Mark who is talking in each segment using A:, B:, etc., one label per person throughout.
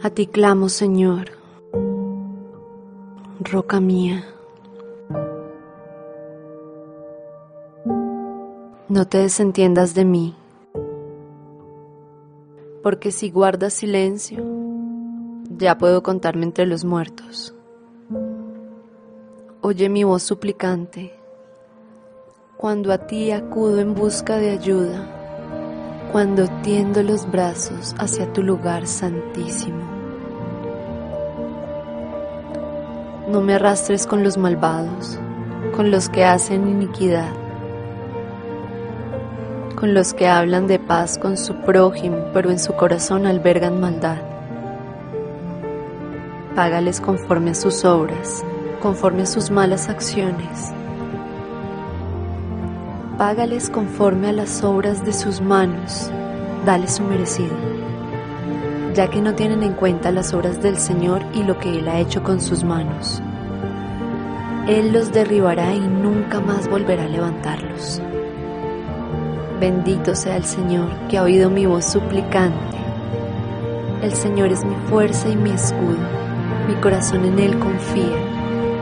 A: A ti clamo, Señor, roca mía. No te desentiendas de mí, porque si guardas silencio, ya puedo contarme entre los muertos. Oye mi voz suplicante cuando a ti acudo en busca de ayuda, cuando tiendo los brazos hacia tu lugar santísimo. No me arrastres con los malvados, con los que hacen iniquidad, con los que hablan de paz con su prójimo, pero en su corazón albergan maldad. Págales conforme a sus obras, conforme a sus malas acciones. Págales conforme a las obras de sus manos, dale su merecido, ya que no tienen en cuenta las obras del Señor y lo que Él ha hecho con sus manos. Él los derribará y nunca más volverá a levantarlos. Bendito sea el Señor que ha oído mi voz suplicante. El Señor es mi fuerza y mi escudo, mi corazón en Él confía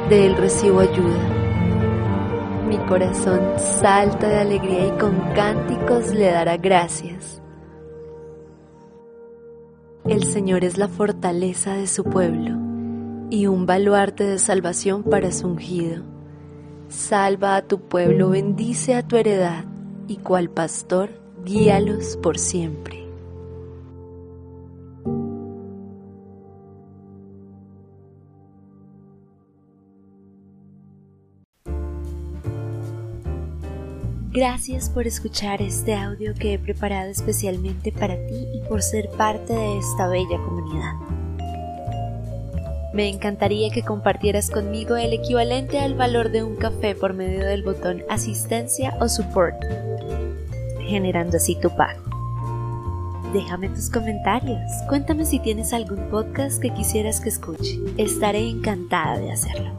A: de Él recibo ayuda. Mi corazón salta de alegría y con cánticos le dará gracias. El Señor es la fortaleza de su pueblo y un baluarte de salvación para su ungido. Salva a tu pueblo, bendice a tu heredad y cual pastor, guíalos por siempre.
B: Gracias por escuchar este audio que he preparado especialmente para ti y por ser parte de esta bella comunidad. Me encantaría que compartieras conmigo el equivalente al valor de un café por medio del botón asistencia o support, generando así tu pago. Déjame tus comentarios, cuéntame si tienes algún podcast que quisieras que escuche, estaré encantada de hacerlo.